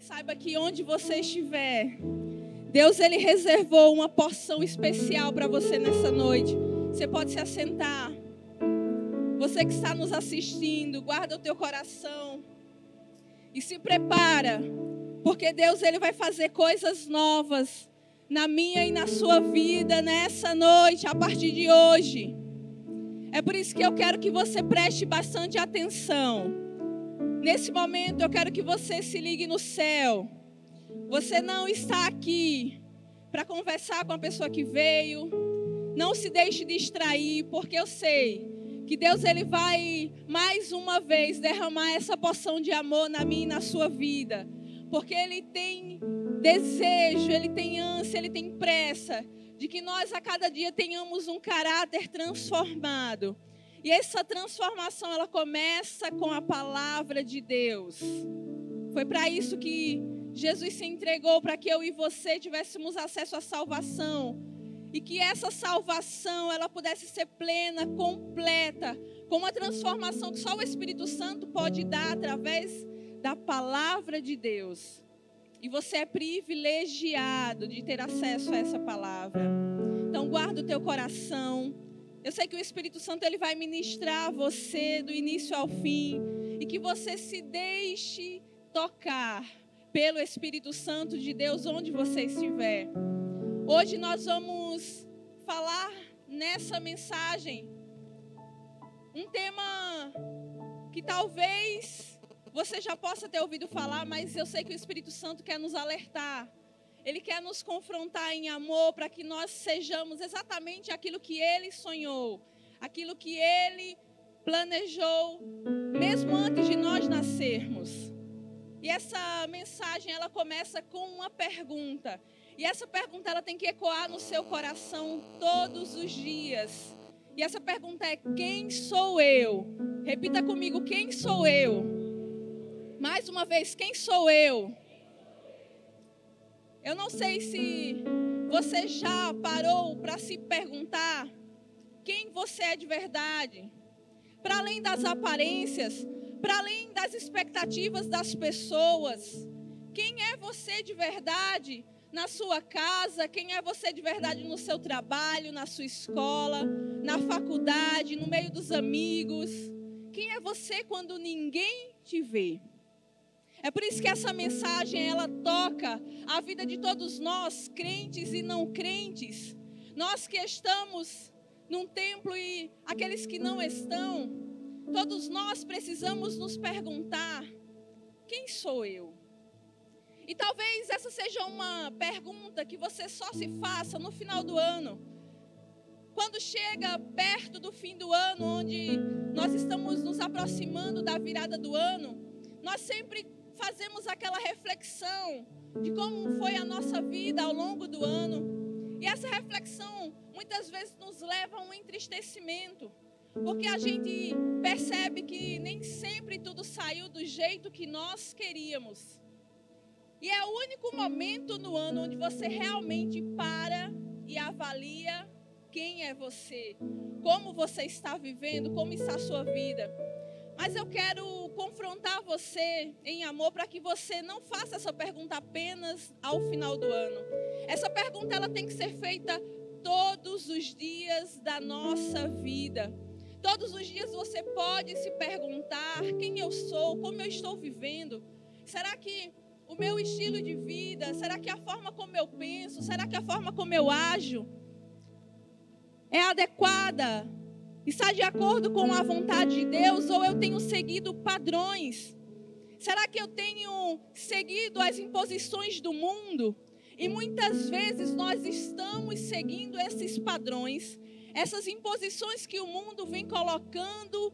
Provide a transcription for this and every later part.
Saiba que onde você estiver, Deus ele reservou uma porção especial para você nessa noite. Você pode se assentar. Você que está nos assistindo, guarda o teu coração e se prepara, porque Deus ele vai fazer coisas novas na minha e na sua vida nessa noite, a partir de hoje. É por isso que eu quero que você preste bastante atenção. Nesse momento eu quero que você se ligue no céu. Você não está aqui para conversar com a pessoa que veio. Não se deixe distrair, porque eu sei que Deus ele vai mais uma vez derramar essa porção de amor na minha e na sua vida. Porque ele tem desejo, ele tem ânsia, ele tem pressa de que nós a cada dia tenhamos um caráter transformado. E essa transformação ela começa com a palavra de Deus. Foi para isso que Jesus se entregou para que eu e você tivéssemos acesso à salvação e que essa salvação ela pudesse ser plena, completa, com uma transformação que só o Espírito Santo pode dar através da palavra de Deus. E você é privilegiado de ter acesso a essa palavra. Então guarda o teu coração. Eu sei que o Espírito Santo ele vai ministrar você do início ao fim e que você se deixe tocar pelo Espírito Santo de Deus onde você estiver. Hoje nós vamos falar nessa mensagem um tema que talvez você já possa ter ouvido falar, mas eu sei que o Espírito Santo quer nos alertar. Ele quer nos confrontar em amor para que nós sejamos exatamente aquilo que ele sonhou, aquilo que ele planejou, mesmo antes de nós nascermos. E essa mensagem ela começa com uma pergunta. E essa pergunta ela tem que ecoar no seu coração todos os dias. E essa pergunta é: quem sou eu? Repita comigo: quem sou eu? Mais uma vez, quem sou eu? Eu não sei se você já parou para se perguntar quem você é de verdade. Para além das aparências, para além das expectativas das pessoas, quem é você de verdade na sua casa, quem é você de verdade no seu trabalho, na sua escola, na faculdade, no meio dos amigos. Quem é você quando ninguém te vê? É por isso que essa mensagem ela toca a vida de todos nós, crentes e não crentes. Nós que estamos num templo e aqueles que não estão, todos nós precisamos nos perguntar: quem sou eu? E talvez essa seja uma pergunta que você só se faça no final do ano. Quando chega perto do fim do ano, onde nós estamos nos aproximando da virada do ano, nós sempre fazemos aquela reflexão de como foi a nossa vida ao longo do ano. E essa reflexão muitas vezes nos leva a um entristecimento, porque a gente percebe que nem sempre tudo saiu do jeito que nós queríamos. E é o único momento no ano onde você realmente para e avalia quem é você, como você está vivendo, como está a sua vida. Mas eu quero confrontar você em amor para que você não faça essa pergunta apenas ao final do ano. Essa pergunta ela tem que ser feita todos os dias da nossa vida. Todos os dias você pode se perguntar quem eu sou, como eu estou vivendo. Será que o meu estilo de vida? Será que a forma como eu penso? Será que a forma como eu ajo é adequada? Está de acordo com a vontade de Deus ou eu tenho seguido padrões? Será que eu tenho seguido as imposições do mundo? E muitas vezes nós estamos seguindo esses padrões, essas imposições que o mundo vem colocando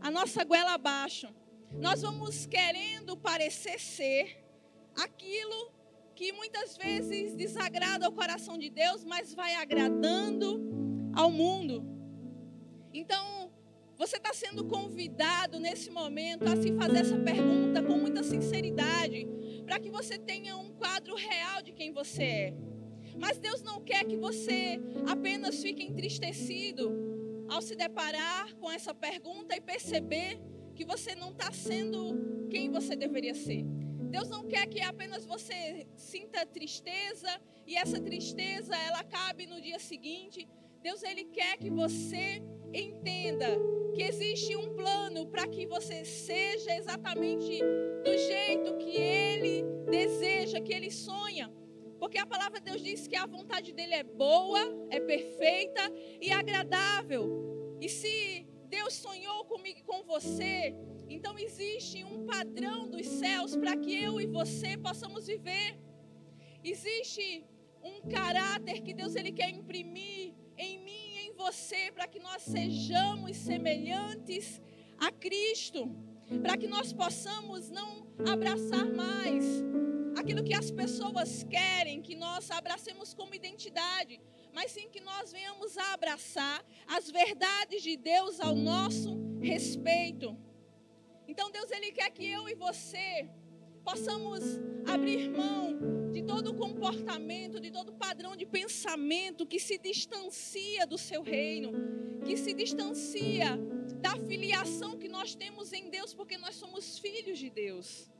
a nossa goela abaixo. Nós vamos querendo parecer ser, aquilo que muitas vezes desagrada ao coração de Deus, mas vai agradando ao mundo. Então, você está sendo convidado nesse momento a se fazer essa pergunta com muita sinceridade, para que você tenha um quadro real de quem você é. Mas Deus não quer que você apenas fique entristecido ao se deparar com essa pergunta e perceber que você não está sendo quem você deveria ser. Deus não quer que apenas você sinta tristeza e essa tristeza ela acabe no dia seguinte. Deus ele quer que você entenda que existe um plano para que você seja exatamente do jeito que ele deseja, que ele sonha. Porque a palavra de Deus diz que a vontade dele é boa, é perfeita e agradável. E se Deus sonhou comigo e com você, então existe um padrão dos céus para que eu e você possamos viver. Existe um caráter que Deus ele quer imprimir em mim você para que nós sejamos semelhantes a Cristo, para que nós possamos não abraçar mais aquilo que as pessoas querem que nós abracemos como identidade, mas sim que nós venhamos a abraçar as verdades de Deus ao nosso respeito. Então Deus ele quer que eu e você possamos abrir mão todo comportamento, de todo padrão de pensamento que se distancia do seu reino, que se distancia da filiação que nós temos em Deus, porque nós somos filhos de Deus.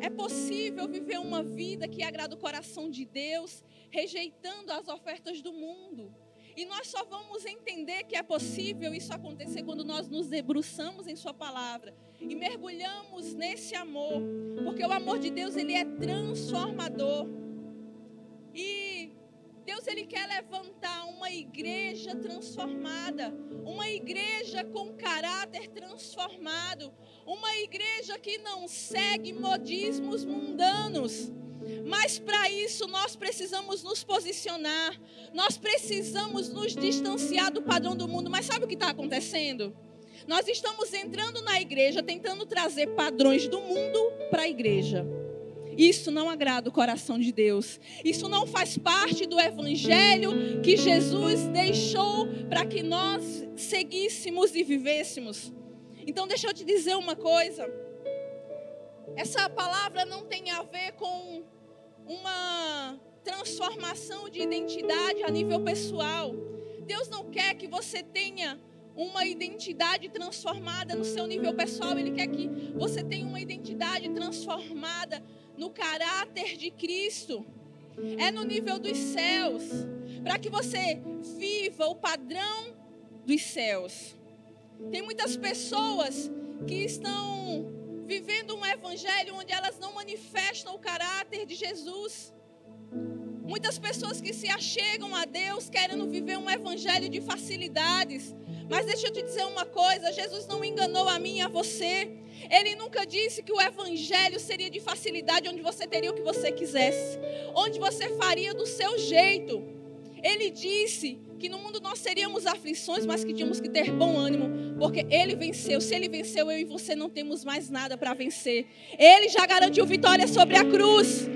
É possível viver uma vida que agrada o coração de Deus, rejeitando as ofertas do mundo. E nós só vamos entender que é possível isso acontecer quando nós nos debruçamos em Sua palavra e mergulhamos nesse amor, porque o amor de Deus ele é transformador. E Deus ele quer levantar uma igreja transformada, uma igreja com caráter transformado, uma igreja que não segue modismos mundanos. Mas para isso nós precisamos nos posicionar, nós precisamos nos distanciar do padrão do mundo. Mas sabe o que está acontecendo? Nós estamos entrando na igreja tentando trazer padrões do mundo para a igreja. Isso não agrada o coração de Deus. Isso não faz parte do evangelho que Jesus deixou para que nós seguíssemos e vivêssemos. Então, deixa eu te dizer uma coisa. Essa palavra não tem a ver com uma transformação de identidade a nível pessoal. Deus não quer que você tenha uma identidade transformada no seu nível pessoal, Ele quer que você tenha uma identidade transformada no caráter de Cristo. É no nível dos céus, para que você viva o padrão dos céus. Tem muitas pessoas que estão vivendo um evangelho onde elas não manifestam o caráter de Jesus. Muitas pessoas que se achegam a Deus querendo viver um evangelho de facilidades. Mas deixa eu te dizer uma coisa: Jesus não enganou a mim e a você. Ele nunca disse que o evangelho seria de facilidade, onde você teria o que você quisesse, onde você faria do seu jeito. Ele disse que no mundo nós teríamos aflições, mas que tínhamos que ter bom ânimo, porque ele venceu. Se ele venceu, eu e você não temos mais nada para vencer. Ele já garantiu vitória sobre a cruz.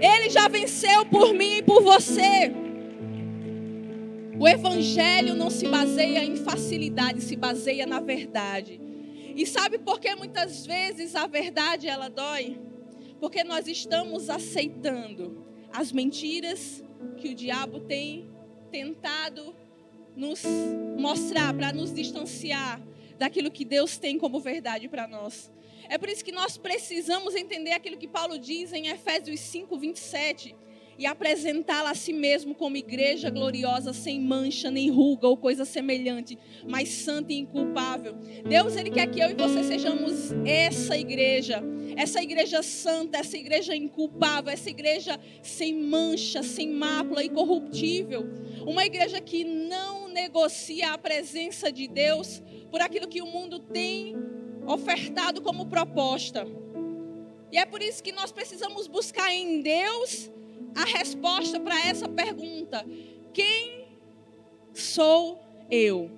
Ele já venceu por mim e por você. O evangelho não se baseia em facilidade, se baseia na verdade. E sabe por que muitas vezes a verdade ela dói? Porque nós estamos aceitando as mentiras que o diabo tem tentado nos mostrar, para nos distanciar daquilo que Deus tem como verdade para nós. É por isso que nós precisamos entender aquilo que Paulo diz em Efésios 5, 27 e apresentá-la a si mesmo como igreja gloriosa, sem mancha, nem ruga ou coisa semelhante, mas santa e inculpável. Deus, Ele quer que eu e você sejamos essa igreja, essa igreja santa, essa igreja inculpável, essa igreja sem mancha, sem mácula, incorruptível. Uma igreja que não negocia a presença de Deus por aquilo que o mundo tem ofertado como proposta. E é por isso que nós precisamos buscar em Deus a resposta para essa pergunta: quem sou eu?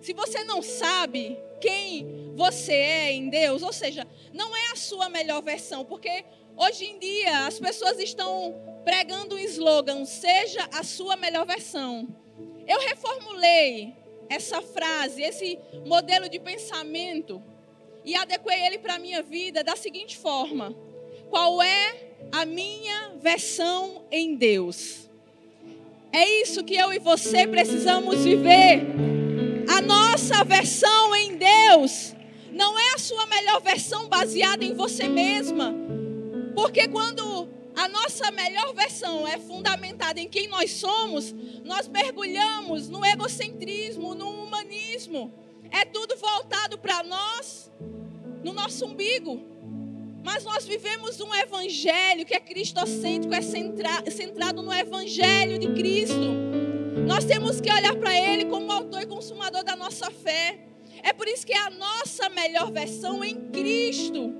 Se você não sabe quem você é em Deus, ou seja, não é a sua melhor versão, porque hoje em dia as pessoas estão pregando um slogan: seja a sua melhor versão. Eu reformulei essa frase, esse modelo de pensamento e adequei ele para a minha vida da seguinte forma: qual é a minha versão em Deus. É isso que eu e você precisamos viver. A nossa versão em Deus Não é a sua melhor versão baseada em você mesma. Porque quando a nossa melhor versão é fundamentada em quem nós somos, nós mergulhamos no egocentrismo, no humanismo. É tudo voltado para nós, no nosso umbigo. Mas nós vivemos um evangelho que é cristocêntrico, é centra, centrado no evangelho de Cristo. Nós temos que olhar para Ele como autor e consumador da nossa fé. É por isso que é a nossa melhor versão em Cristo.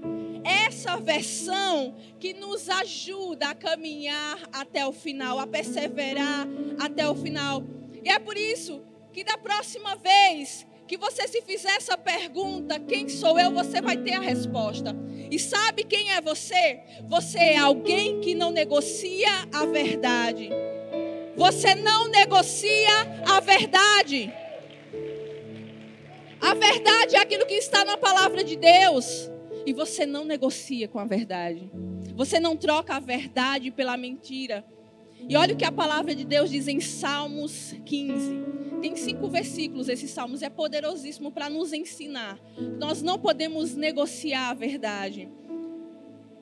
Essa versão que nos ajuda a caminhar até o final, a perseverar até o final. E é por isso que da próxima vez que você se fizer essa pergunta, quem sou eu, você vai ter a resposta. E sabe quem é você? Você é alguém que não negocia a verdade. Você não negocia a verdade. A verdade é aquilo que está na palavra de Deus. E você não negocia com a verdade. Você não troca a verdade pela mentira. E olha o que a palavra de Deus diz em Salmos 15. Tem cinco versículos esses salmos, é poderosíssimo para nos ensinar. Nós não podemos negociar a verdade.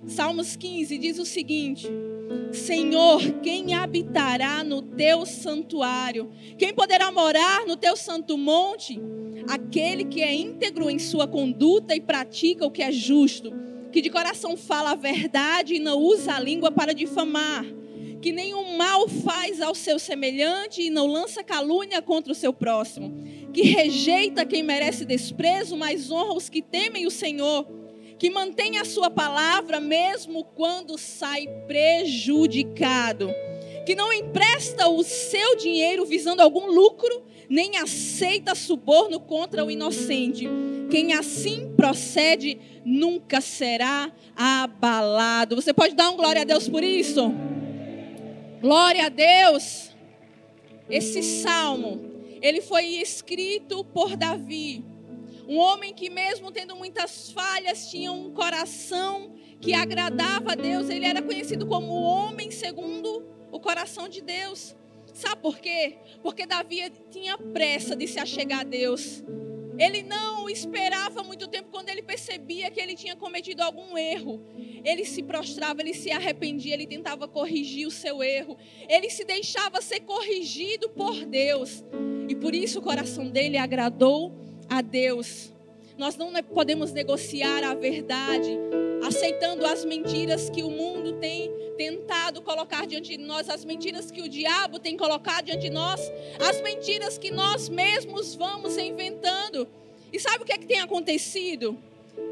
Salmos 15 diz o seguinte: Senhor, quem habitará no teu santuário? Quem poderá morar no teu santo monte? Aquele que é íntegro em sua conduta e pratica o que é justo, que de coração fala a verdade e não usa a língua para difamar que nenhum mal faz ao seu semelhante e não lança calúnia contra o seu próximo, que rejeita quem merece desprezo, mas honra os que temem o Senhor, que mantém a sua palavra mesmo quando sai prejudicado, que não empresta o seu dinheiro visando algum lucro, nem aceita suborno contra o inocente. Quem assim procede nunca será abalado. Você pode dar um glória a Deus por isso? Glória a Deus. Esse salmo, ele foi escrito por Davi, um homem que mesmo tendo muitas falhas, tinha um coração que agradava a Deus. Ele era conhecido como o homem segundo o coração de Deus. Sabe por quê? Porque Davi tinha pressa de se achegar a Deus. Ele não esperava muito tempo quando ele percebia que ele tinha cometido algum erro. Ele se prostrava, ele se arrependia, ele tentava corrigir o seu erro. Ele se deixava ser corrigido por Deus. E por isso o coração dele agradou a Deus. Nós não podemos negociar a verdade, aceitando as mentiras que o mundo tem tentado colocar diante de nós, as mentiras que o diabo tem colocado diante de nós, as mentiras que nós mesmos vamos inventando. E sabe o que é que tem acontecido?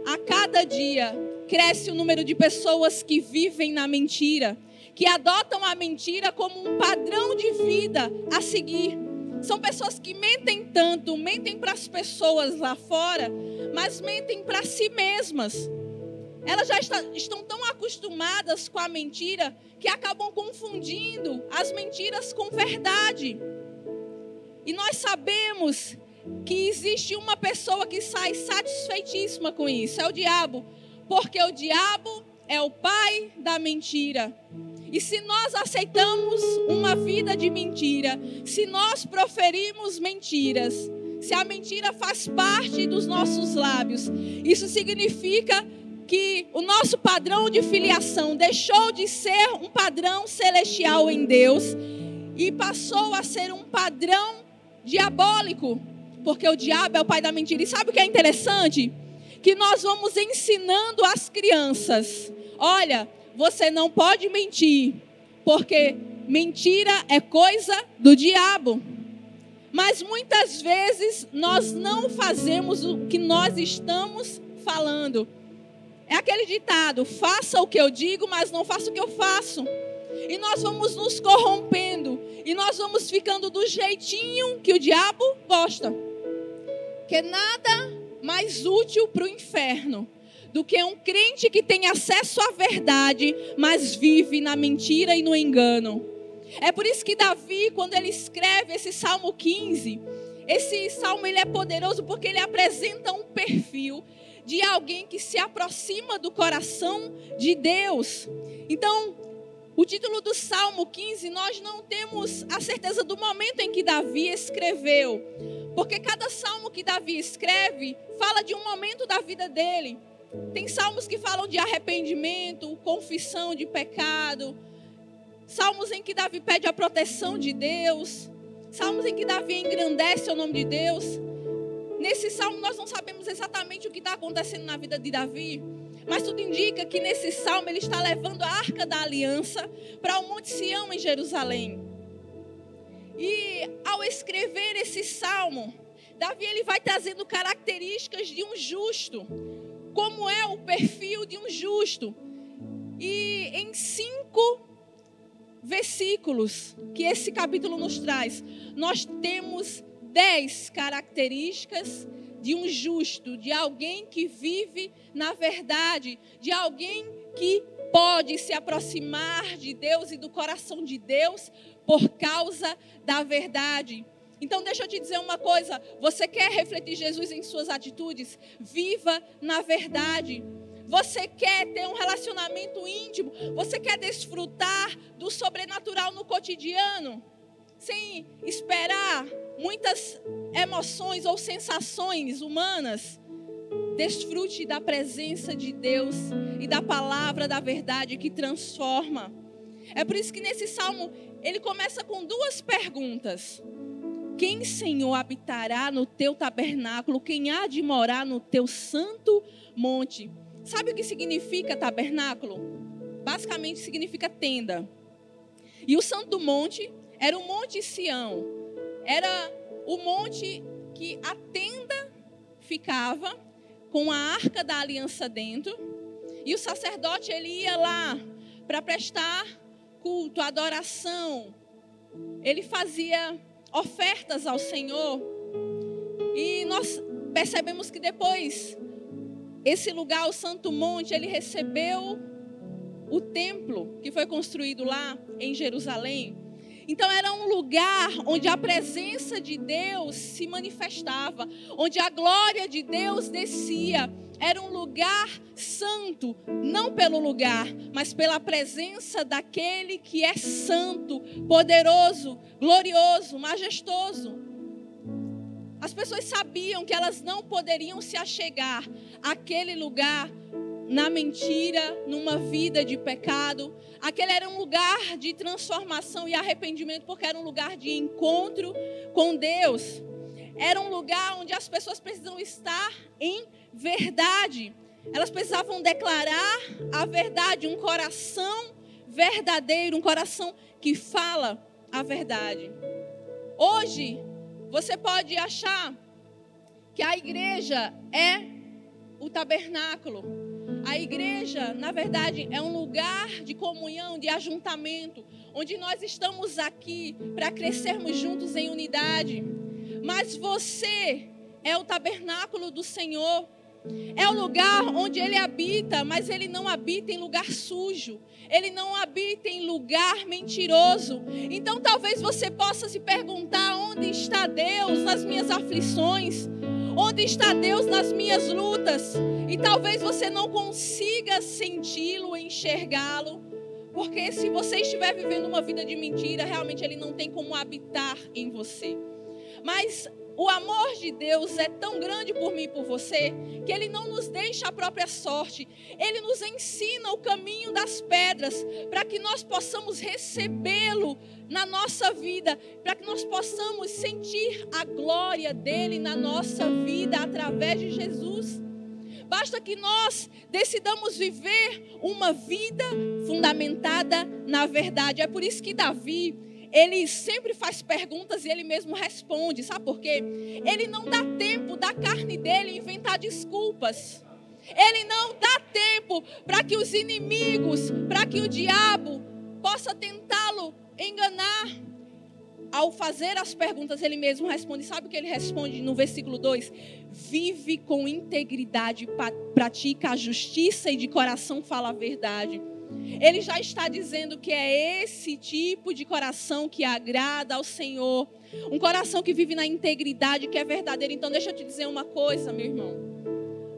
A cada dia cresce o número de pessoas que vivem na mentira, que adotam a mentira como um padrão de vida a seguir. São pessoas que mentem tanto, mentem para as pessoas lá fora, mas mentem para si mesmas. Elas já está, estão tão acostumadas com a mentira que acabam confundindo as mentiras com verdade. E nós sabemos que existe uma pessoa que sai satisfeitíssima com isso, é o diabo, porque o diabo é o pai da mentira. E se nós aceitamos uma vida de mentira, se nós proferimos mentiras, se a mentira faz parte dos nossos lábios, isso significa que o nosso padrão de filiação deixou de ser um padrão celestial em Deus e passou a ser um padrão diabólico, porque o diabo é o pai da mentira. E sabe o que é interessante? Que nós vamos ensinando as crianças: olha, você não pode mentir, porque mentira é coisa do diabo. Mas muitas vezes nós não fazemos o que nós estamos falando. É aquele ditado: faça o que eu digo, mas não faça o que eu faço. E nós vamos nos corrompendo. E nós vamos ficando do jeitinho que o diabo gosta. Que nada mais útil para o inferno do que um crente que tem acesso à verdade, mas vive na mentira e no engano. É por isso que Davi, quando ele escreve esse Salmo 15, esse salmo ele é poderoso porque ele apresenta um perfil de alguém que se aproxima do coração de Deus. Então, o título do Salmo 15, nós não temos a certeza do momento em que Davi escreveu, Porque cada salmo que Davi escreve fala de um momento da vida dele. Tem salmos que falam de arrependimento, confissão de pecado. Salmos em que Davi pede a proteção de Deus. Salmos em que Davi engrandece o nome de Deus. Nesse salmo nós não sabemos exatamente o que está acontecendo na vida de Davi. Mas tudo indica que nesse salmo ele está levando a arca da aliança para o Monte Sião em Jerusalém. E ao escrever esse salmo, Davi ele vai trazendo características de um justo, como é o perfil de um justo. E em cinco versículos que esse capítulo nos traz, nós temos dez características de um justo, de alguém que vive na verdade, de alguém que pode se aproximar de Deus e do coração de Deus por causa da verdade. Então, deixa eu te dizer uma coisa: você quer refletir Jesus em suas atitudes? Viva na verdade. Você quer ter um relacionamento íntimo? Você quer desfrutar do sobrenatural no cotidiano? Sem esperar muitas emoções ou sensações humanas? Desfrute da presença de Deus e da palavra da verdade que transforma. É por isso que nesse salmo ele começa com duas perguntas. Quem, Senhor, habitará no teu tabernáculo? Quem há de morar no teu santo monte? Sabe o que significa tabernáculo? Basicamente significa tenda. E o santo monte era o Monte Sião. Era o monte que a tenda ficava com a arca da aliança dentro. E o sacerdote ele ia lá para prestar culto, adoração. Ele fazia ofertas ao Senhor. E nós percebemos que depois esse lugar, o Santo Monte, ele recebeu o templo que foi construído lá em Jerusalém. Então era um lugar onde a presença de Deus se manifestava, onde a glória de Deus descia. Era um lugar santo, não pelo lugar, mas pela presença daquele que é santo, poderoso, glorioso, majestoso. As pessoas sabiam que elas não poderiam se achegar àquele lugar na mentira, numa vida de pecado. Aquele era um lugar de transformação e arrependimento, porque era um lugar de encontro com Deus. Era um lugar onde as pessoas precisam estar em verdade. Elas precisavam declarar a verdade, um coração verdadeiro, um coração que fala a verdade. Hoje, você pode achar que a igreja é o tabernáculo, a igreja, na verdade, é um lugar de comunhão, de ajuntamento, onde nós estamos aqui para crescermos juntos em unidade. Mas você é o tabernáculo do Senhor. É o lugar onde ele habita, mas ele não habita em lugar sujo. Ele não habita em lugar mentiroso. Então talvez você possa se perguntar: onde está Deus nas minhas aflições? Onde está Deus nas minhas lutas? E talvez você não consiga senti-lo, enxergá-lo, porque se você estiver vivendo uma vida de mentira, realmente ele não tem como habitar em você. Mas o amor de Deus é tão grande por mim e por você, que Ele não nos deixa a própria sorte, Ele nos ensina o caminho das pedras, para que nós possamos recebê-lo na nossa vida, para que nós possamos sentir a glória dEle na nossa vida através de Jesus. Basta que nós decidamos viver uma vida fundamentada na verdade. É por isso que Davi, ele sempre faz perguntas e ele mesmo responde. Sabe por quê? Ele não dá tempo da carne dele inventar desculpas. Ele não dá tempo para que os inimigos, para que o diabo possa tentá-lo enganar. Ao fazer as perguntas, ele mesmo responde. Sabe o que ele responde no versículo 2? Vive com integridade, pratica a justiça e de coração fala a verdade. Ele já está dizendo que é esse tipo de coração que agrada ao Senhor. Um coração que vive na integridade, que é verdadeiro. Então, deixa eu te dizer uma coisa, meu irmão.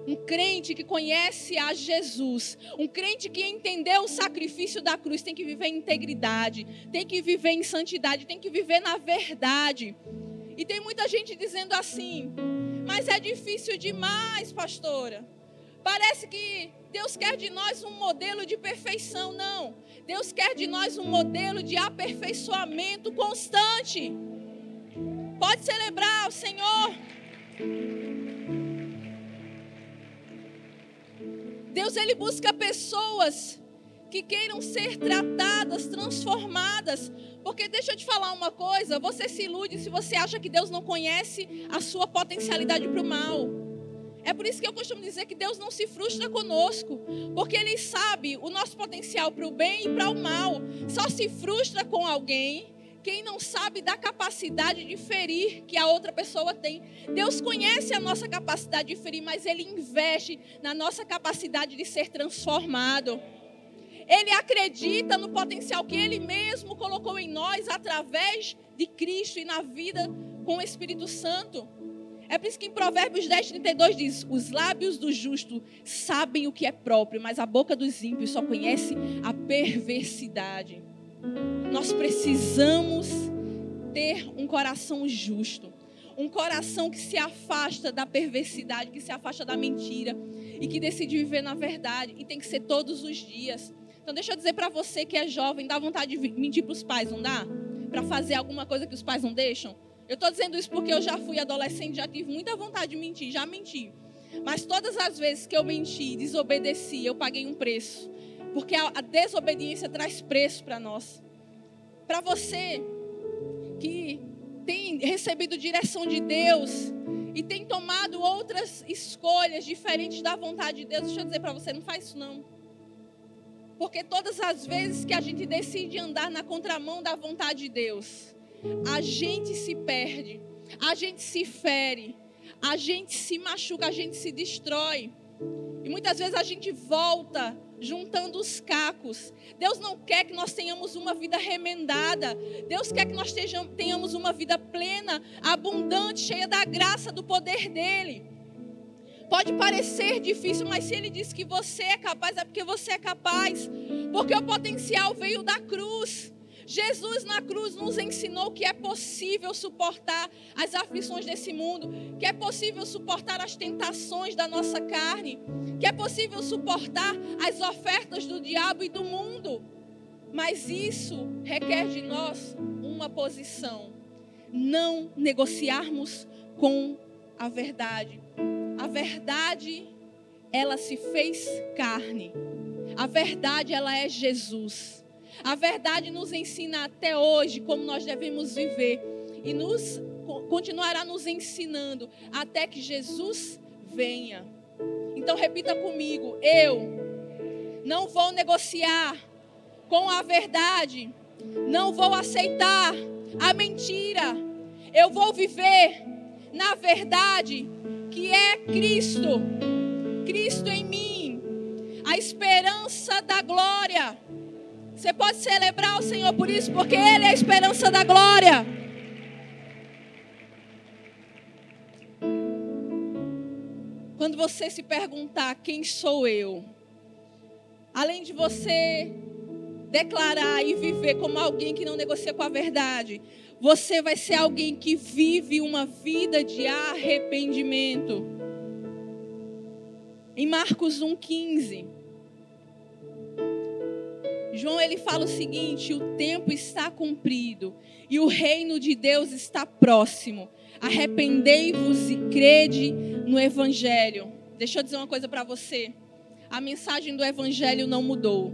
Um crente que conhece a Jesus, um crente que entendeu o sacrifício da cruz, tem que viver em integridade, tem que viver em santidade, tem que viver na verdade. E tem muita gente dizendo assim: mas é difícil demais, pastora. Parece que Deus quer de nós um modelo de perfeição. Não. Deus quer de nós um modelo de aperfeiçoamento constante. Pode celebrar o Senhor. Deus ele busca pessoas que queiram ser tratadas, transformadas. Porque deixa eu te falar uma coisa: você se ilude se você acha que Deus não conhece a sua potencialidade para o mal. É por isso que eu costumo dizer que Deus não se frustra conosco, porque Ele sabe o nosso potencial para o bem e para o mal. Só se frustra com alguém quem não sabe da capacidade de ferir que a outra pessoa tem. Deus conhece a nossa capacidade de ferir, mas Ele investe na nossa capacidade de ser transformado. Ele acredita no potencial que Ele mesmo colocou em nós através de Cristo e na vida com o Espírito Santo. É por isso que em Provérbios 10, 32 diz: Os lábios do justo sabem o que é próprio, mas a boca dos ímpios só conhece a perversidade. Nós precisamos ter um coração justo, um coração que se afasta da perversidade, que se afasta da mentira e que decide viver na verdade. E tem que ser todos os dias. Então deixa eu dizer para você que é jovem, dá vontade de mentir para os pais, não dá? Para fazer alguma coisa que os pais não deixam? Eu estou dizendo isso porque eu já fui adolescente, já tive muita vontade de mentir, já menti. Mas todas as vezes que eu menti, desobedeci, eu paguei um preço. Porque a, desobediência traz preço para nós. Para você que tem recebido direção de Deus e tem tomado outras escolhas diferentes da vontade de Deus, deixa eu dizer para você, não faz isso não. Porque todas as vezes que a gente decide andar na contramão da vontade de Deus, a gente se perde, a gente se fere, a gente se machuca, a gente se destrói. E muitas vezes a gente volta juntando os cacos. Deus não quer que nós tenhamos uma vida remendada. Deus quer que nós tenhamos uma vida plena, abundante, cheia da graça, do poder dEle. Pode parecer difícil, mas se ele diz que você é capaz, é porque você é capaz. Porque o potencial veio da cruz. Jesus na cruz nos ensinou que é possível suportar as aflições desse mundo, que é possível suportar as tentações da nossa carne, que é possível suportar as ofertas do diabo e do mundo. Mas isso requer de nós uma posição, não negociarmos com a verdade a verdade, ela se fez carne. A verdade, ela é Jesus. A verdade nos ensina até hoje como nós devemos viver e nos continuará nos ensinando até que Jesus venha. Então repita comigo: eu não vou negociar com a verdade, não vou aceitar a mentira. Eu vou viver na verdade que é Cristo. Cristo em mim, a esperança da glória. Você pode celebrar o Senhor por isso, porque Ele é a esperança da glória. Quando você se perguntar quem sou eu, além de você declarar e viver como alguém que não negocia com a verdade, você vai ser alguém que vive uma vida de arrependimento. Em Marcos 1,15, João ele fala o seguinte: o tempo está cumprido e o reino de Deus está próximo. Arrependei-vos e crede no Evangelho. Deixa eu dizer uma coisa para você: a mensagem do Evangelho não mudou.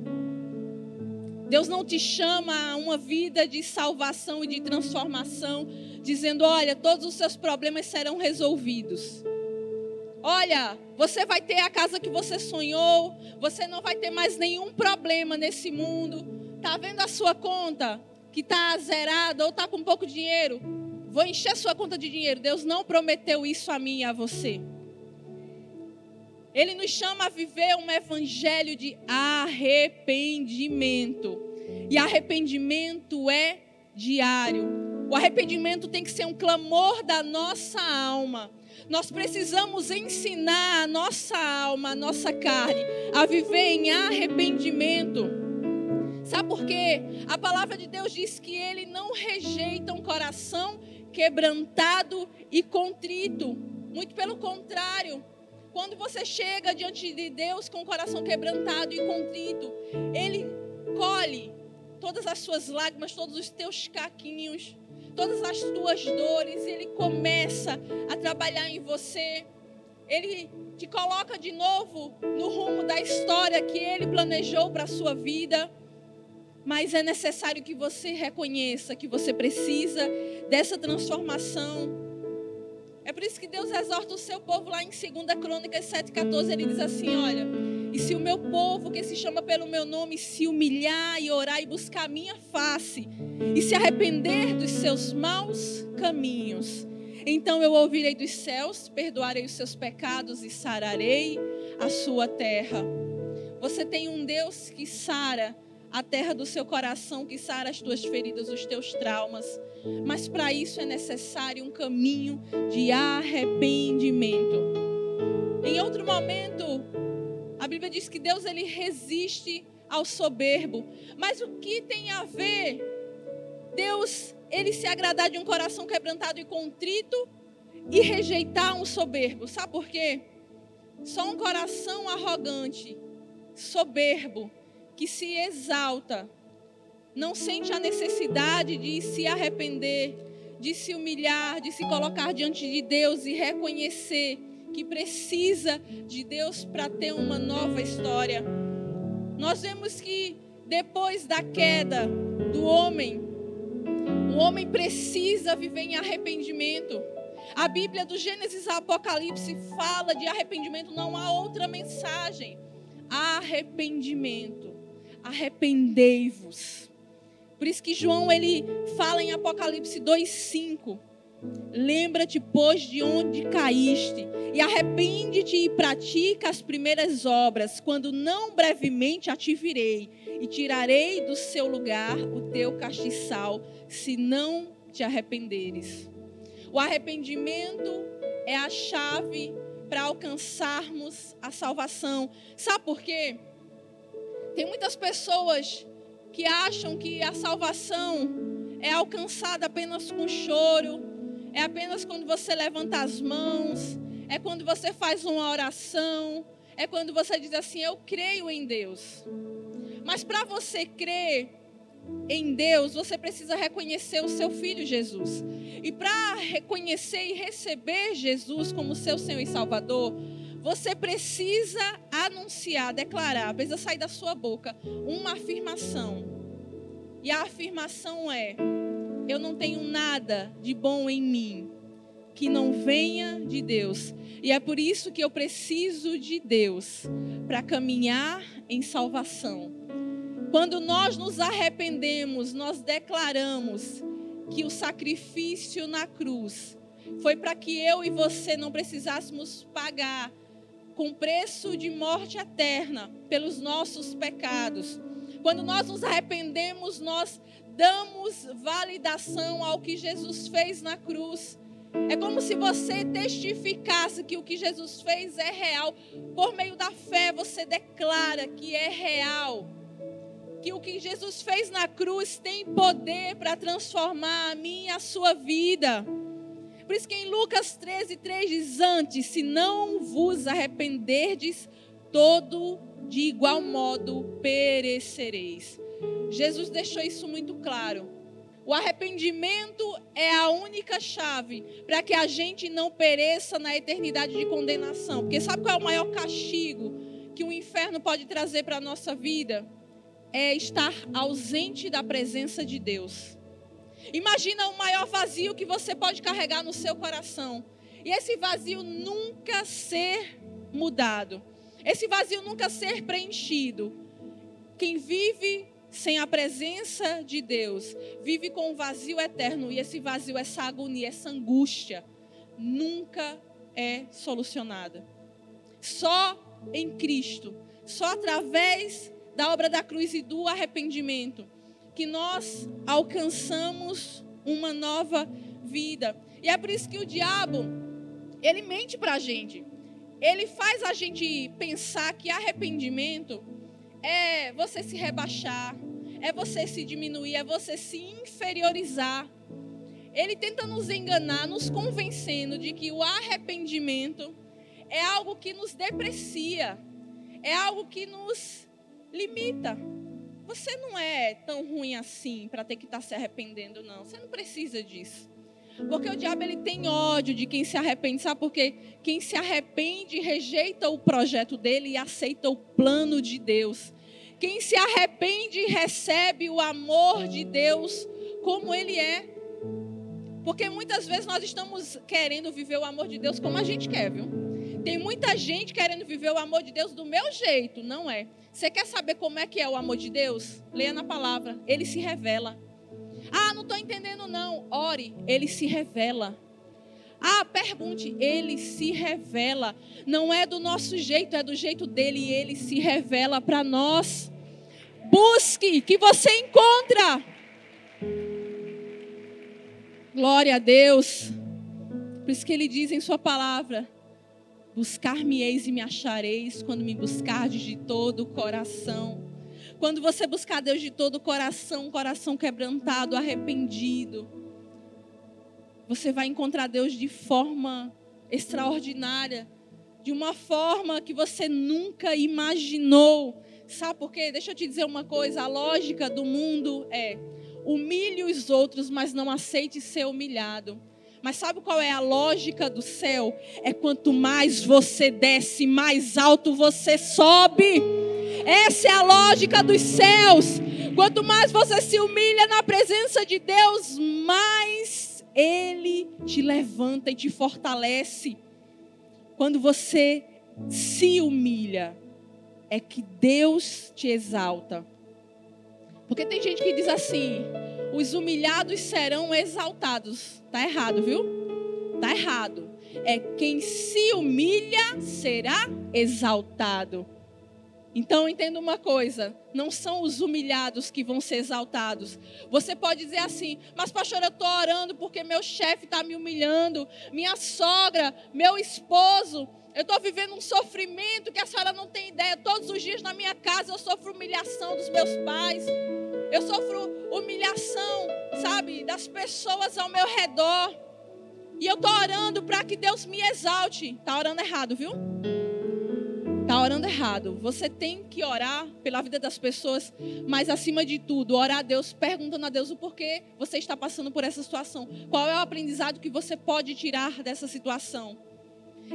Deus não te chama a uma vida de salvação e de transformação, dizendo: olha, todos os seus problemas serão resolvidos. Olha, você vai ter a casa que você sonhou, você não vai ter mais nenhum problema nesse mundo. Tá vendo a sua conta que está zerada ou está com pouco dinheiro? Vou encher a sua conta de dinheiro. Deus não prometeu isso a mim e a você. Ele nos chama a viver um evangelho de arrependimento. E arrependimento é diário. O arrependimento tem que ser um clamor da nossa alma. Nós precisamos ensinar a nossa alma, a nossa carne, a viver em arrependimento. Sabe por quê? A palavra de Deus diz que ele não rejeita um coração quebrantado e contrito. Muito pelo contrário, quando você chega diante de Deus com o coração quebrantado e contrito, Ele colhe todas as suas lágrimas, todos os teus caquinhos, todas as tuas dores, Ele começa a trabalhar em você. Ele te coloca de novo no rumo da história que Ele planejou para a sua vida. Mas é necessário que você reconheça que você precisa dessa transformação. É por isso que Deus exorta o seu povo lá em 2 Crônicas 7,14. Ele diz assim: Olha, e se o meu povo, que se chama pelo meu nome, se humilhar e orar e buscar a minha face, e se arrepender dos seus maus caminhos, então eu ouvirei dos céus, perdoarei os seus pecados e sararei a sua terra. Você tem um Deus que sara a terra do seu coração, que sara as tuas feridas, os teus traumas. Mas para isso é necessário um caminho de arrependimento. Em outro momento, a Bíblia diz que Deus ele resiste ao soberbo. Mas o que tem a ver Deus ele se agradar de um coração quebrantado e contrito e rejeitar um soberbo? Sabe por quê? Só um coração arrogante, soberbo, que se exalta, não sente a necessidade de se arrepender, de se humilhar, de se colocar diante de Deus e reconhecer que precisa de Deus para ter uma nova história. Nós vemos que depois da queda do homem, o homem precisa viver em arrependimento. A Bíblia do Gênesis ao Apocalipse fala de arrependimento, não há outra mensagem. Arrependimento arrependei-vos. Por isso que João ele fala em Apocalipse 2:5. Lembra-te, pois, de onde caíste, e arrepende-te e pratica as primeiras obras, quando não brevemente a te virei, e tirarei do seu lugar o teu castiçal, se não te arrependeres. O arrependimento é a chave para alcançarmos a salvação. Sabe por quê? Tem muitas pessoas que acham que a salvação é alcançada apenas com choro, é apenas quando você levanta as mãos, é quando você faz uma oração, é quando você diz assim: Eu creio em Deus. Mas para você crer em Deus, você precisa reconhecer o seu filho Jesus. E para reconhecer e receber Jesus como seu Senhor e Salvador, você precisa anunciar, declarar, precisa sair da sua boca uma afirmação. E a afirmação é: eu não tenho nada de bom em mim que não venha de Deus. E é por isso que eu preciso de Deus para caminhar em salvação. Quando nós nos arrependemos, nós declaramos que o sacrifício na cruz foi para que eu e você não precisássemos pagar com preço de morte eterna pelos nossos pecados. Quando nós nos arrependemos, nós damos validação ao que Jesus fez na cruz. É como se você testificasse que o que Jesus fez é real. Por meio da fé, você declara que é real. Que o que Jesus fez na cruz tem poder para transformar a minha e a sua vida. Por isso que em Lucas 13, 3 diz: Antes, se não vos arrependerdes, todo de igual modo perecereis. Jesus deixou isso muito claro. O arrependimento é a única chave para que a gente não pereça na eternidade de condenação. Porque sabe qual é o maior castigo que o inferno pode trazer para a nossa vida? É estar ausente da presença de Deus. Imagina o maior vazio que você pode carregar no seu coração. E esse vazio nunca ser mudado. Esse vazio nunca ser preenchido. Quem vive sem a presença de Deus, vive com um vazio eterno. E esse vazio, essa agonia, essa angústia, nunca é solucionada. Só em Cristo, só através da obra da cruz e do arrependimento, que nós alcançamos uma nova vida. E é por isso que o diabo, ele mente para a gente. Ele faz a gente pensar que arrependimento é você se rebaixar, é você se diminuir, é você se inferiorizar. ele tenta nos enganar, nos convencendo de que o arrependimento é algo que nos deprecia, é algo que nos limita. Você não é tão ruim assim para ter que estar tá se arrependendo, não. Você não precisa disso. Porque o diabo ele tem ódio de quem se arrepende, sabe por quê? Quem se arrepende rejeita o projeto dele e aceita o plano de Deus. Quem se arrepende recebe o amor de Deus como ele é. Porque muitas vezes nós estamos querendo viver o amor de Deus como a gente quer, viu? Tem muita gente querendo viver o amor de Deus do meu jeito, não é? Você quer saber como é que é o amor de Deus? Leia na palavra, ele se revela. Ah, não estou entendendo não. Ore, ele se revela. Ah, pergunte, ele se revela. Não é do nosso jeito, é do jeito dele e ele se revela para nós. Busque, que você encontra. Glória a Deus. Por isso que ele diz em sua palavra: Buscar-me-eis e me achareis quando me buscardes de todo o coração. Quando você buscar Deus de todo o coração, coração quebrantado, arrependido, você vai encontrar Deus de forma extraordinária, de uma forma que você nunca imaginou. Sabe por quê? Deixa eu te dizer uma coisa: a lógica do mundo é humilhe os outros, mas não aceite ser humilhado. Mas sabe qual é a lógica do céu? É quanto mais você desce, mais alto você sobe. Essa é a lógica dos céus. Quanto mais você se humilha na presença de Deus, mais Ele te levanta e te fortalece. Quando você se humilha, é que Deus te exalta. Porque tem gente que diz assim: os humilhados serão exaltados. Tá errado, viu? Tá errado. É quem se humilha será exaltado. Então entenda uma coisa: não são os humilhados que vão ser exaltados. Você pode dizer assim, mas pastor, eu estou orando porque meu chefe está me humilhando, minha sogra, meu esposo. Eu estou vivendo um sofrimento que a senhora não tem ideia. Todos os dias na minha casa eu sofro humilhação dos meus pais. Eu sofro humilhação, sabe, das pessoas ao meu redor. E eu estou orando para que Deus me exalte. Está orando errado, viu? Está orando errado. Você tem que orar pela vida das pessoas, mas acima de tudo, orar a Deus, perguntando a Deus o porquê você está passando por essa situação. Qual é o aprendizado que você pode tirar dessa situação?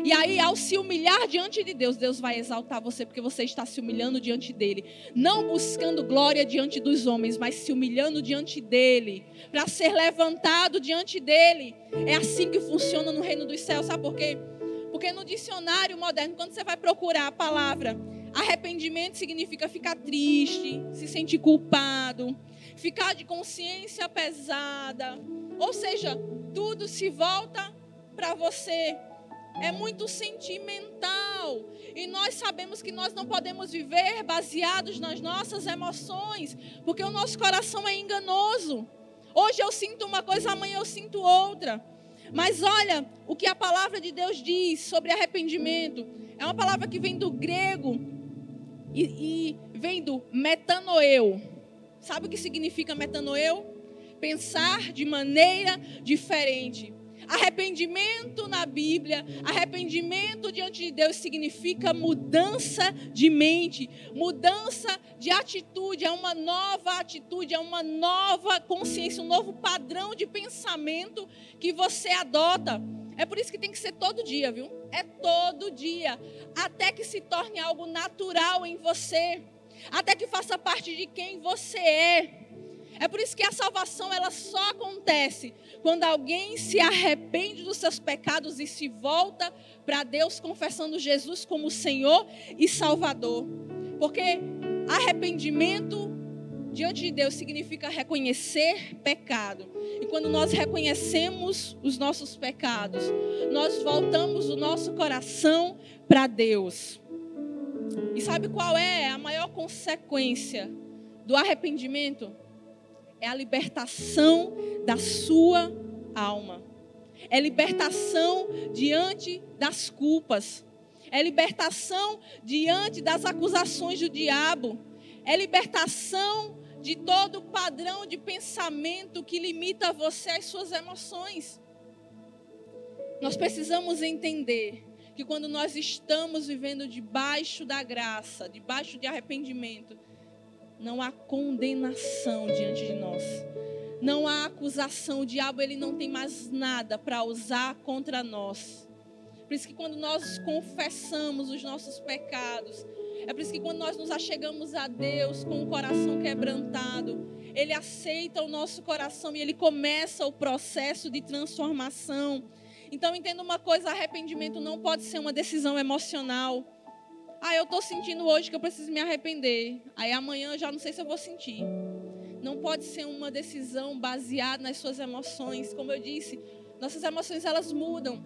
E aí, ao se humilhar diante de Deus, Deus vai exaltar você, porque você está se humilhando diante dele. Não buscando glória diante dos homens, mas se humilhando diante dele, para ser levantado diante dele. É assim que funciona no reino dos céus, sabe por quê? Porque no dicionário moderno, quando você vai procurar a palavra arrependimento, significa ficar triste, se sentir culpado, ficar de consciência pesada. Ou seja, tudo se volta para você é muito sentimental. E nós sabemos que nós não podemos viver baseados nas nossas emoções, porque o nosso coração é enganoso. Hoje eu sinto uma coisa, amanhã eu sinto outra. Mas olha o que a palavra de Deus diz sobre arrependimento. É uma palavra que vem do grego e, e vem do metanoeu. Sabe o que significa metanoeu? Pensar de maneira diferente. Arrependimento na Bíblia, arrependimento diante de Deus significa mudança de mente, mudança de atitude, é uma nova atitude, é uma nova consciência, um novo padrão de pensamento que você adota. É por isso que tem que ser todo dia, viu? É todo dia, até que se torne algo natural em você, até que faça parte de quem você é. É por isso que a salvação ela só acontece quando alguém se arrepende dos seus pecados e se volta para Deus confessando Jesus como Senhor e Salvador. Porque arrependimento diante de Deus significa reconhecer pecado. E quando nós reconhecemos os nossos pecados, nós voltamos o nosso coração para Deus. E sabe qual é a maior consequência do arrependimento? É a libertação da sua alma. É libertação diante das culpas. É libertação diante das acusações do diabo. É libertação de todo padrão de pensamento que limita você às suas emoções. Nós precisamos entender que quando nós estamos vivendo debaixo da graça, debaixo de arrependimento, não há condenação diante de nós. Não há acusação, o diabo ele não tem mais nada para usar contra nós. Por isso que quando nós confessamos os nossos pecados, é por isso que quando nós nos achegamos a Deus com o coração quebrantado, Ele aceita o nosso coração e Ele começa o processo de transformação. Então entenda uma coisa: arrependimento não pode ser uma decisão emocional. Ah, eu estou sentindo hoje que eu preciso me arrepender. Aí amanhã eu já não sei se eu vou sentir. Não pode ser uma decisão baseada nas suas emoções. Como eu disse, nossas emoções elas mudam.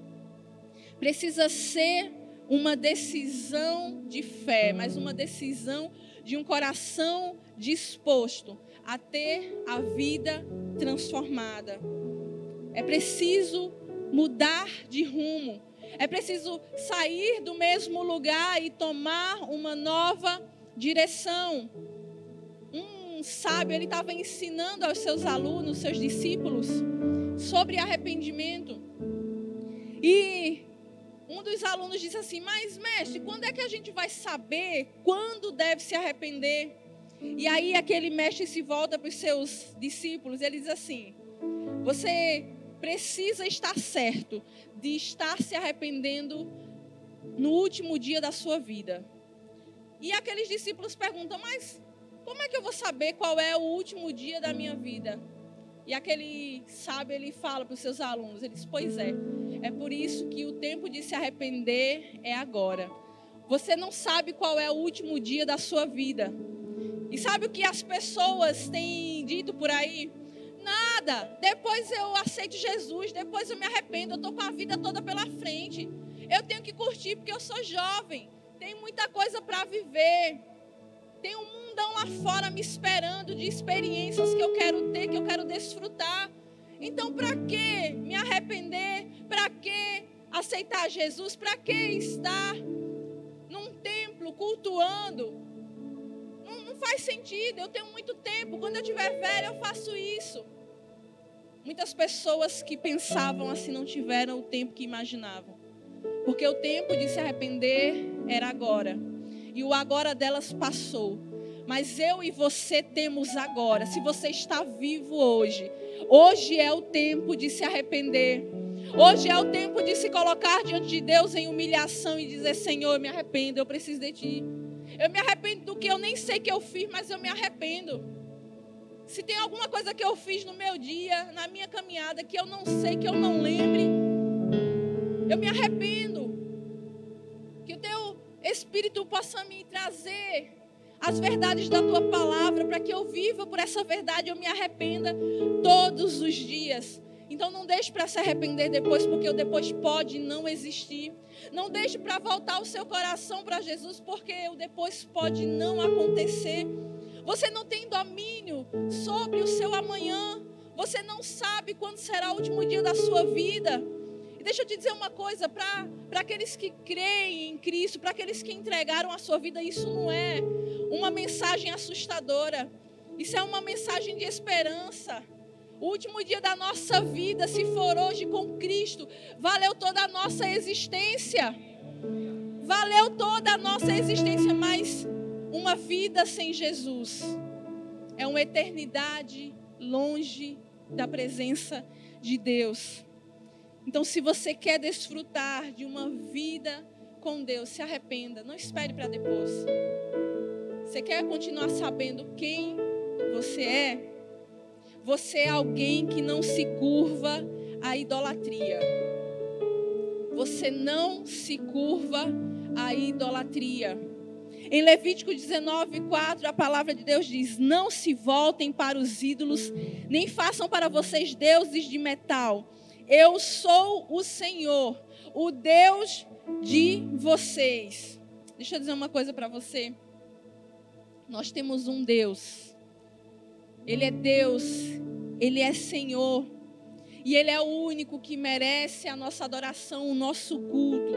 Precisa ser uma decisão de fé, mas uma decisão de um coração disposto a ter a vida transformada. É preciso mudar de rumo. É preciso sair do mesmo lugar e tomar uma nova direção. Um sábio, ele estava ensinando aos seus alunos, seus discípulos, sobre arrependimento. E um dos alunos disse assim: Mas, mestre, quando é que a gente vai saber quando deve se arrepender? E aí aquele mestre se volta para os seus discípulos, ele diz assim: Você precisa estar certo de estar se arrependendo no último dia da sua vida. E aqueles discípulos perguntam: Mas como é que eu vou saber qual é o último dia da minha vida? E aquele sábio ele fala para os seus alunos: Ele diz, Pois é, é por isso que o tempo de se arrepender é agora. Você não sabe qual é o último dia da sua vida. E sabe o que as pessoas têm dito por aí? Nada. Depois eu aceito Jesus, depois eu me arrependo. Eu estou com a vida toda pela frente. Eu tenho que curtir porque eu sou jovem. Tem muita coisa para viver. Tem um mundão lá fora me esperando de experiências que eu quero ter, que eu quero desfrutar. Então, para que me arrepender? Para que aceitar Jesus? Para que estar num templo cultuando? Faz sentido. Eu tenho muito tempo. Quando eu tiver velho, eu faço isso. Muitas pessoas que pensavam assim não tiveram o tempo que imaginavam. Porque o tempo de se arrepender era agora. E o agora delas passou. Mas eu e você temos agora. Se você está vivo hoje, hoje é o tempo de se arrepender. Hoje é o tempo de se colocar diante de Deus em humilhação e dizer: Senhor, me arrependo, eu preciso de Ti. Eu me arrependo do que eu nem sei que eu fiz, mas eu me arrependo. Se tem alguma coisa que eu fiz no meu dia, na minha caminhada, que eu não sei, que eu não lembre, eu me arrependo. Que o teu Espírito possa me trazer as verdades da tua palavra, para que eu viva por essa verdade, eu me arrependa todos os dias. Então não deixe para se arrepender depois, porque o depois pode não existir. Não deixe para voltar o seu coração para Jesus, porque o depois pode não acontecer. Você não tem domínio sobre o seu amanhã. Você não sabe quando será o último dia da sua vida. E deixa eu te dizer uma coisa: para aqueles que creem em Cristo, para aqueles que entregaram a sua vida, isso não é uma mensagem assustadora. Isso é uma mensagem de esperança. O último dia da nossa vida, se for hoje com Cristo, valeu toda a nossa existência. Valeu toda a nossa existência, mas uma vida sem Jesus é uma eternidade longe da presença de Deus. Então, se você quer desfrutar de uma vida com Deus, se arrependa, não espere para depois. Você quer continuar sabendo quem você é? Você é alguém que não se curva à idolatria. Você não se curva à idolatria. Em Levítico 19, 4, a palavra de Deus diz: Não se voltem para os ídolos, nem façam para vocês deuses de metal. Eu sou o Senhor, o Deus de vocês. Deixa eu dizer uma coisa para você. Nós temos um Deus. Ele é Deus, ele é Senhor. E ele é o único que merece a nossa adoração, o nosso culto.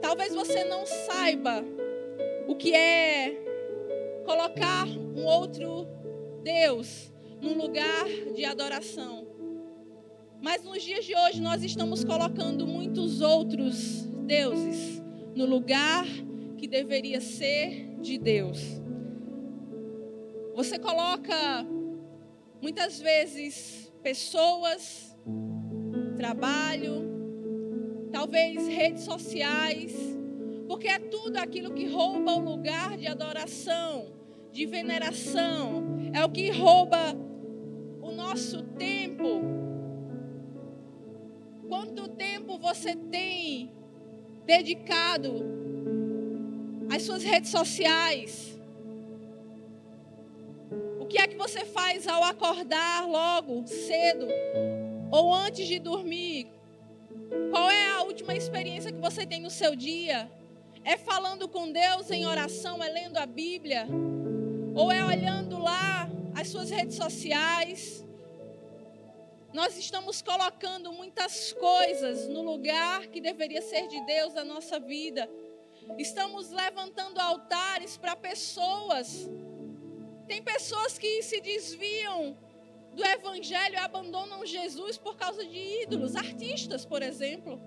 Talvez você não saiba o que é colocar um outro Deus num lugar de adoração. Mas nos dias de hoje nós estamos colocando muitos outros deuses no lugar que deveria ser de Deus. Você coloca muitas vezes pessoas, trabalho, talvez redes sociais, porque é tudo aquilo que rouba o lugar de adoração, de veneração, é o que rouba o nosso tempo. Quanto tempo você tem dedicado às suas redes sociais? Que é que você faz ao acordar logo, cedo, ou antes de dormir? Qual é a última experiência que você tem no seu dia? É falando com Deus em oração, é lendo a Bíblia? Ou é olhando lá as suas redes sociais? Nós estamos colocando muitas coisas no lugar que deveria ser de Deus na nossa vida. Estamos levantando altares para pessoas. Tem pessoas que se desviam do evangelho e abandonam Jesus por causa de ídolos, artistas, por exemplo,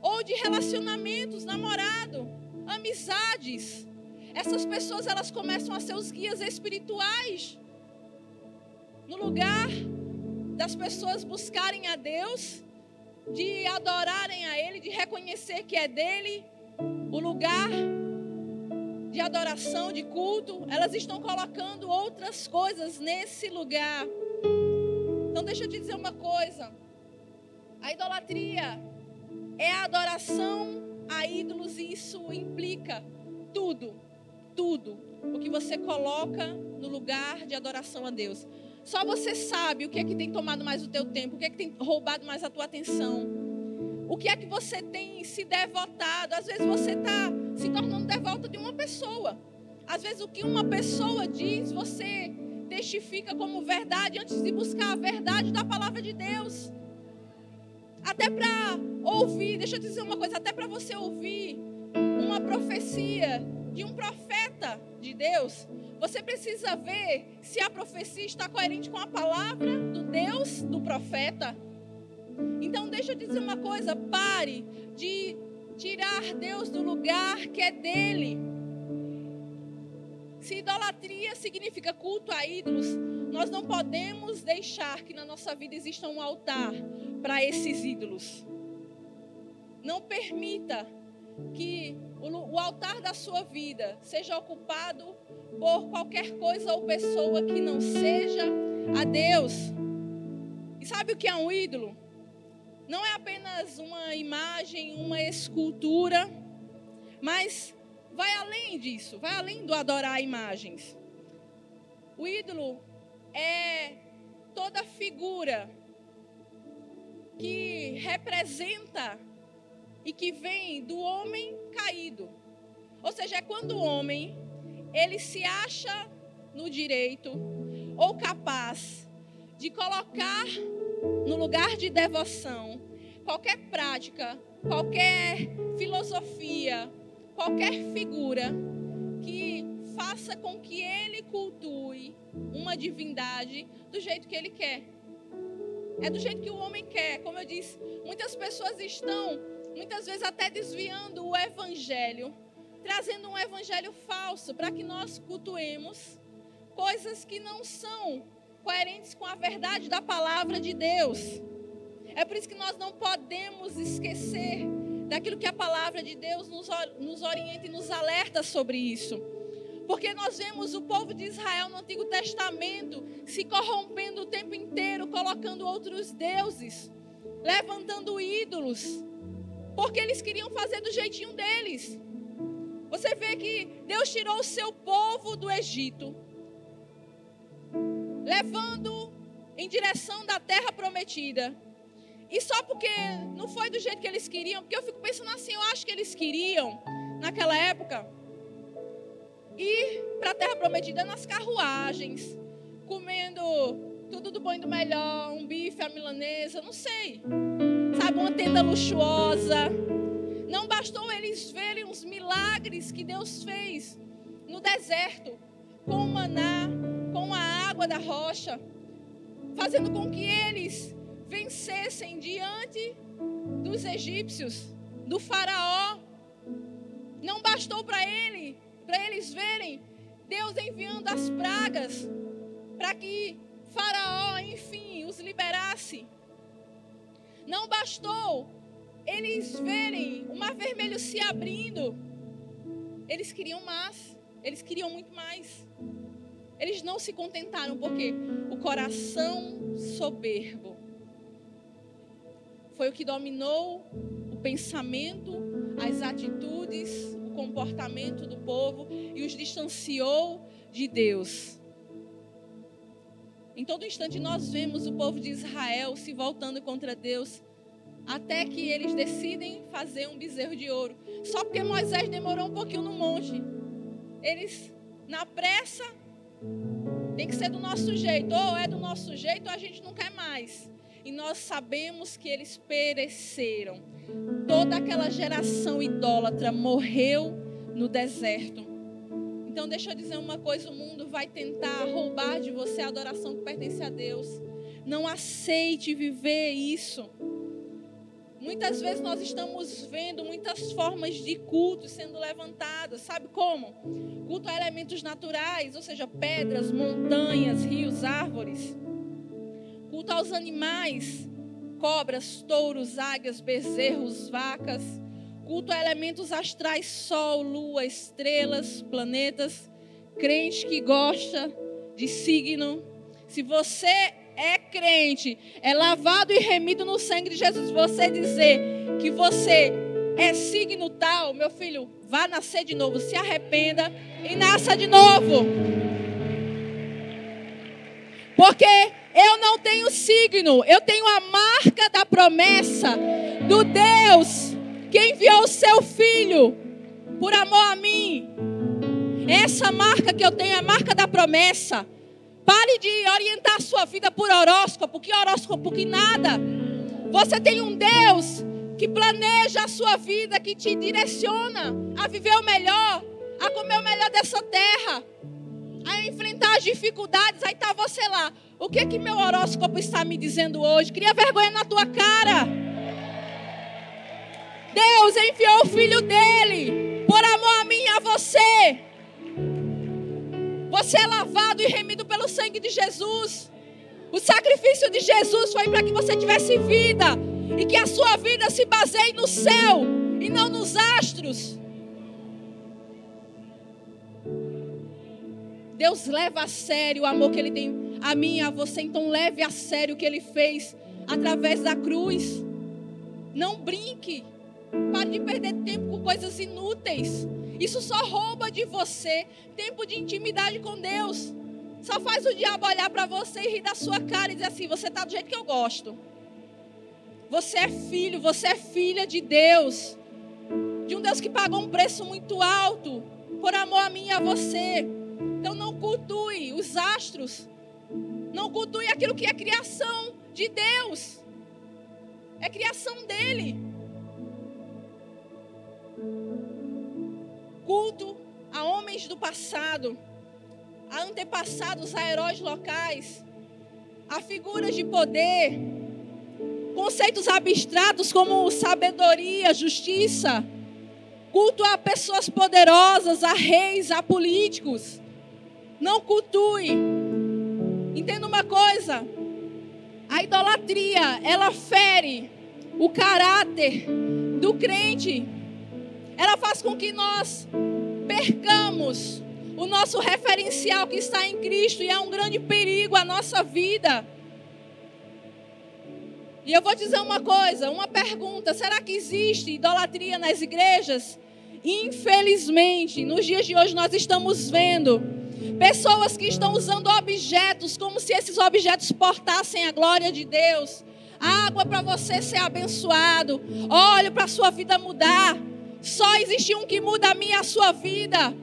ou de relacionamentos, namorado, amizades. Essas pessoas elas começam a ser os guias espirituais. No lugar das pessoas buscarem a Deus, de adorarem a Ele, de reconhecer que é dele, o lugar de adoração, de culto, elas estão colocando outras coisas nesse lugar. Então deixa eu te dizer uma coisa. A idolatria é a adoração a ídolos e isso implica tudo, tudo o que você coloca no lugar de adoração a Deus. Só você sabe o que é que tem tomado mais o teu tempo, o que é que tem roubado mais a tua atenção. O que é que você tem se devotado? Às vezes você está se tornando devota de uma pessoa. Às vezes o que uma pessoa diz, você testifica como verdade antes de buscar a verdade da palavra de Deus. Até para ouvir, deixa eu dizer uma coisa, até para você ouvir uma profecia de um profeta de Deus, você precisa ver se a profecia está coerente com a palavra do Deus do profeta. Então, deixa eu dizer uma coisa: pare de tirar Deus do lugar que é dele. Se idolatria significa culto a ídolos, nós não podemos deixar que na nossa vida exista um altar para esses ídolos. Não permita que o, altar da sua vida seja ocupado por qualquer coisa ou pessoa que não seja a Deus. E sabe o que é um ídolo? Não é apenas uma imagem, uma escultura, mas vai além disso, vai além do adorar imagens. O ídolo é toda figura que representa e que vem do homem caído. Ou seja, é quando o homem ele se acha no direito ou capaz de colocar no lugar de devoção qualquer prática, qualquer filosofia, qualquer figura que faça com que ele cultue uma divindade do jeito que ele quer. É do jeito que o homem quer. Como eu disse, muitas pessoas estão, muitas vezes, até desviando o evangelho, trazendo um evangelho falso para que nós cultuemos coisas que não são coerentes com a verdade da palavra de Deus. É por isso que nós não podemos esquecer daquilo que a palavra de Deus nos, nos orienta e nos alerta sobre isso. Porque nós vemos o povo de Israel no Antigo Testamento se corrompendo o tempo inteiro, colocando outros deuses, levantando ídolos, porque eles queriam fazer do jeitinho deles. Você vê que Deus tirou o seu povo do Egito, levando em direção da terra prometida. E só porque não foi do jeito que eles queriam, porque eu fico pensando assim, eu acho que eles queriam, naquela época, ir para a terra prometida nas carruagens, comendo tudo do bom e do melhor, um bife, a milanesa, não sei. Sabe, uma tenda luxuosa. Não bastou eles verem os milagres que Deus fez no deserto com o maná, água da rocha, fazendo com que eles vencessem diante dos egípcios, do faraó. Não bastou para ele, para eles verem Deus enviando as pragas para que Faraó, enfim, os liberasse. Não bastou eles verem o mar vermelho se abrindo. Eles queriam mais, eles queriam muito mais. Eles não se contentaram porque o coração soberbo foi o que dominou o pensamento, as atitudes, o comportamento do povo e os distanciou de Deus. Em todo instante nós vemos o povo de Israel se voltando contra Deus, até que eles decidem fazer um bezerro de ouro. Só porque Moisés demorou um pouquinho no monte. Eles, na pressa, tem que ser do nosso jeito. Ou é do nosso jeito ou a gente não quer mais. E nós sabemos que eles pereceram. Toda aquela geração idólatra morreu no deserto. Então, deixa eu dizer uma coisa: o mundo vai tentar roubar de você a adoração que pertence a Deus. Não aceite viver isso. Muitas vezes nós estamos vendo muitas formas de culto sendo levantadas. Sabe como? Culto a elementos naturais, ou seja, pedras, montanhas, rios, árvores. Culto aos animais, cobras, touros, águias, bezerros, vacas Culto a elementos astrais, sol, lua, estrelas, planetas. Crente que gosta de signo. Se você é crente, é lavado e remido no sangue de Jesus, você dizer que você é signo tal, meu filho, vá nascer de novo, se arrependa e nasça de novo. Porque eu não tenho signo, eu tenho a marca da promessa do Deus que enviou o seu filho por amor a mim. Essa marca que eu tenho é a marca da promessa. Pare de orientar a sua vida por horóscopo, que horóscopo, que nada. Você tem um Deus que planeja a sua vida, que te direciona a viver o melhor, a comer o melhor dessa terra, a enfrentar as dificuldades. Aí está você lá. O que que meu horóscopo está me dizendo hoje? Cria vergonha na tua cara. Deus enviou o filho dele por amor Você é lavado e remido pelo sangue de Jesus. O sacrifício de Jesus foi para que você tivesse vida e que a sua vida se baseie no céu e não nos astros. Deus leva a sério o amor que Ele tem a mim e a você. Então leve a sério o que Ele fez através da cruz. Não brinque. Pare de perder tempo com coisas inúteis. Isso só rouba de você tempo de intimidade com Deus. Só faz o diabo olhar para você e rir da sua cara e dizer assim: você está do jeito que eu gosto. Você é filho, você é filha de Deus. De um Deus que pagou um preço muito alto por amor a mim e a você. Então não cultue os astros. Não cultue aquilo que é criação de Deus. É criação dele. Culto a homens do passado, a antepassados, a heróis locais, a figuras de poder, conceitos abstratos como sabedoria, justiça, culto a pessoas poderosas, a reis, a políticos. Não cultue. Entenda uma coisa: a idolatria, ela fere o caráter do crente ela faz com que nós percamos o nosso referencial que está em Cristo e é um grande perigo à nossa vida. E eu vou dizer uma coisa, uma pergunta: será que existe idolatria nas igrejas? Infelizmente, nos dias de hoje nós estamos vendo pessoas que estão usando objetos como se esses objetos portassem a glória de Deus. Água para você ser abençoado, óleo para sua vida mudar. Só existe um que muda a minha e a sua vida.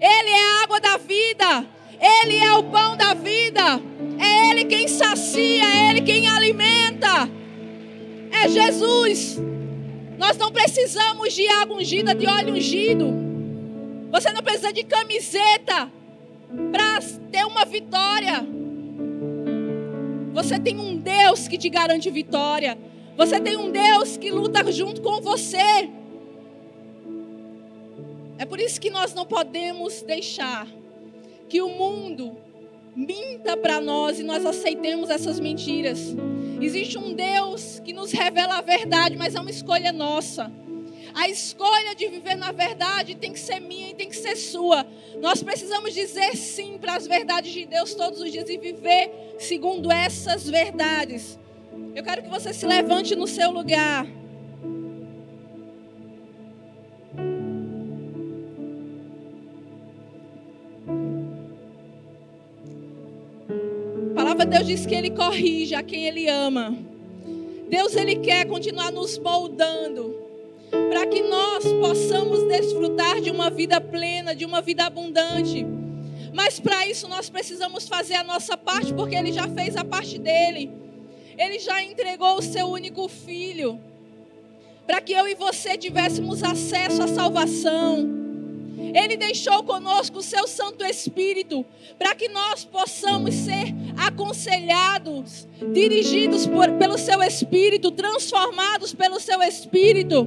Ele é a água da vida. Ele é o pão da vida. É Ele quem sacia, é Ele quem alimenta. É Jesus. Nós não precisamos de água ungida, de óleo ungido. Você não precisa de camiseta para ter uma vitória. Você tem um Deus que te garante vitória. Você tem um Deus que luta junto com você. É por isso que nós não podemos deixar que o mundo minta para nós e nós aceitemos essas mentiras. Existe um Deus que nos revela a verdade, mas é uma escolha nossa. A escolha de viver na verdade tem que ser minha e tem que ser sua. Nós precisamos dizer sim para as verdades de Deus todos os dias e viver segundo essas verdades. Eu quero que você se levante no seu lugar. Deus diz que Ele corrige a quem Ele ama. Deus, Ele quer continuar nos moldando para que nós possamos desfrutar de uma vida plena, de uma vida abundante. Mas para isso nós precisamos fazer a nossa parte, porque Ele já fez a parte dele. Ele já entregou o seu único filho, para que eu e você tivéssemos acesso à salvação. Ele deixou conosco o seu Santo Espírito, para que nós possamos ser aconselhados, dirigidos por, pelo seu Espírito, transformados pelo seu Espírito.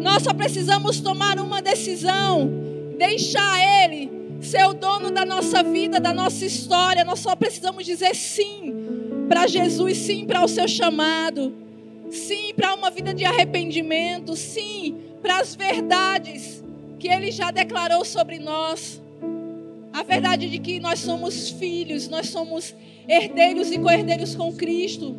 Nós só precisamos tomar uma decisão, deixar Ele ser o dono da nossa vida, da nossa história. Nós só precisamos dizer sim para Jesus, sim para o seu chamado, sim para uma vida de arrependimento, sim para as verdades que Ele já declarou sobre nós. A verdade de que nós somos filhos, nós somos herdeiros e co-herdeiros com Cristo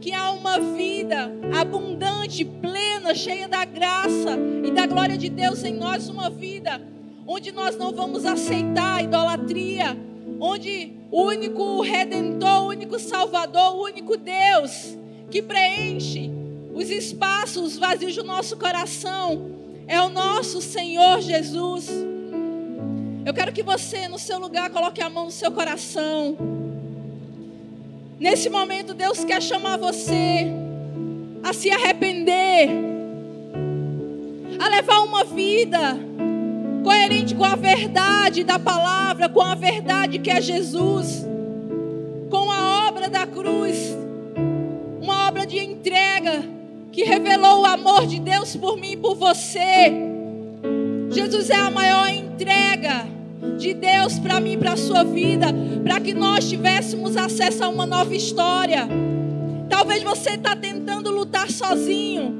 que há uma vida abundante, plena, cheia da graça e da glória de Deus em nós, uma vida onde nós não vamos aceitar a idolatria, onde o único redentor, o único salvador, o único Deus que preenche os espaços vazios do nosso coração é o nosso Senhor Jesus. Eu quero que você, no seu lugar, coloque a mão no seu coração. Nesse momento, Deus quer chamar você a se arrepender, a levar uma vida coerente com a verdade da palavra, com a verdade que é Jesus, com a obra da cruz, uma obra de entrega que revelou o amor de Deus por mim e por você. Jesus é a maior entrega de Deus para mim para a sua vida, para que nós tivéssemos acesso a uma nova história. Talvez você está tentando lutar sozinho,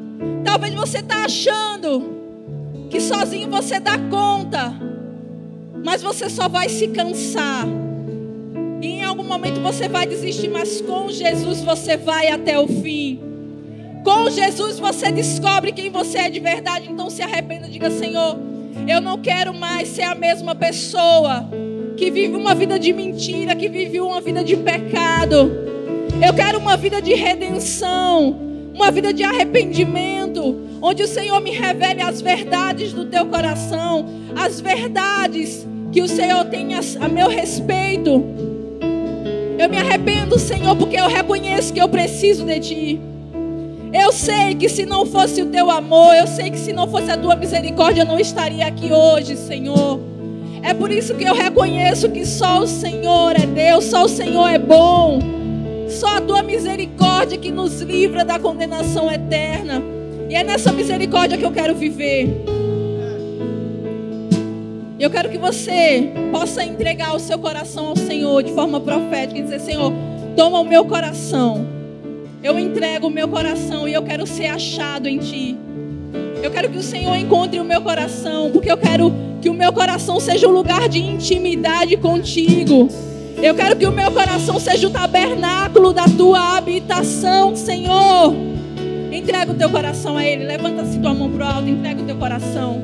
talvez você está achando que sozinho você dá conta, mas você só vai se cansar. E em algum momento você vai desistir, mas com Jesus você vai até o fim. Com Jesus você descobre quem você é de verdade. Então se arrependa, diga: Senhor, eu não quero mais ser a mesma pessoa que vive uma vida de mentira, que vive uma vida de pecado. Eu quero uma vida de redenção, uma vida de arrependimento, onde o Senhor me revele as verdades do teu coração, as verdades que o Senhor tem a, meu respeito. Eu me arrependo, Senhor, porque eu reconheço que eu preciso de Ti. Eu sei que se não fosse o teu amor, eu sei que se não fosse a tua misericórdia, eu não estaria aqui hoje, Senhor. É por isso que eu reconheço que só o Senhor é Deus, só o Senhor é bom. Só a tua misericórdia que nos livra da condenação eterna. E é nessa misericórdia que eu quero viver. Eu quero que você possa entregar o seu coração ao Senhor de forma profética e dizer: Senhor, toma o meu coração. Eu entrego o meu coração e eu quero ser achado em Ti. Eu quero que o Senhor encontre o meu coração, porque eu quero que o meu coração seja um lugar de intimidade contigo. Eu quero que o meu coração seja o tabernáculo da tua habitação, Senhor. Entrega o teu coração a Ele. Levanta-se tua mão para o alto, entrega o teu coração.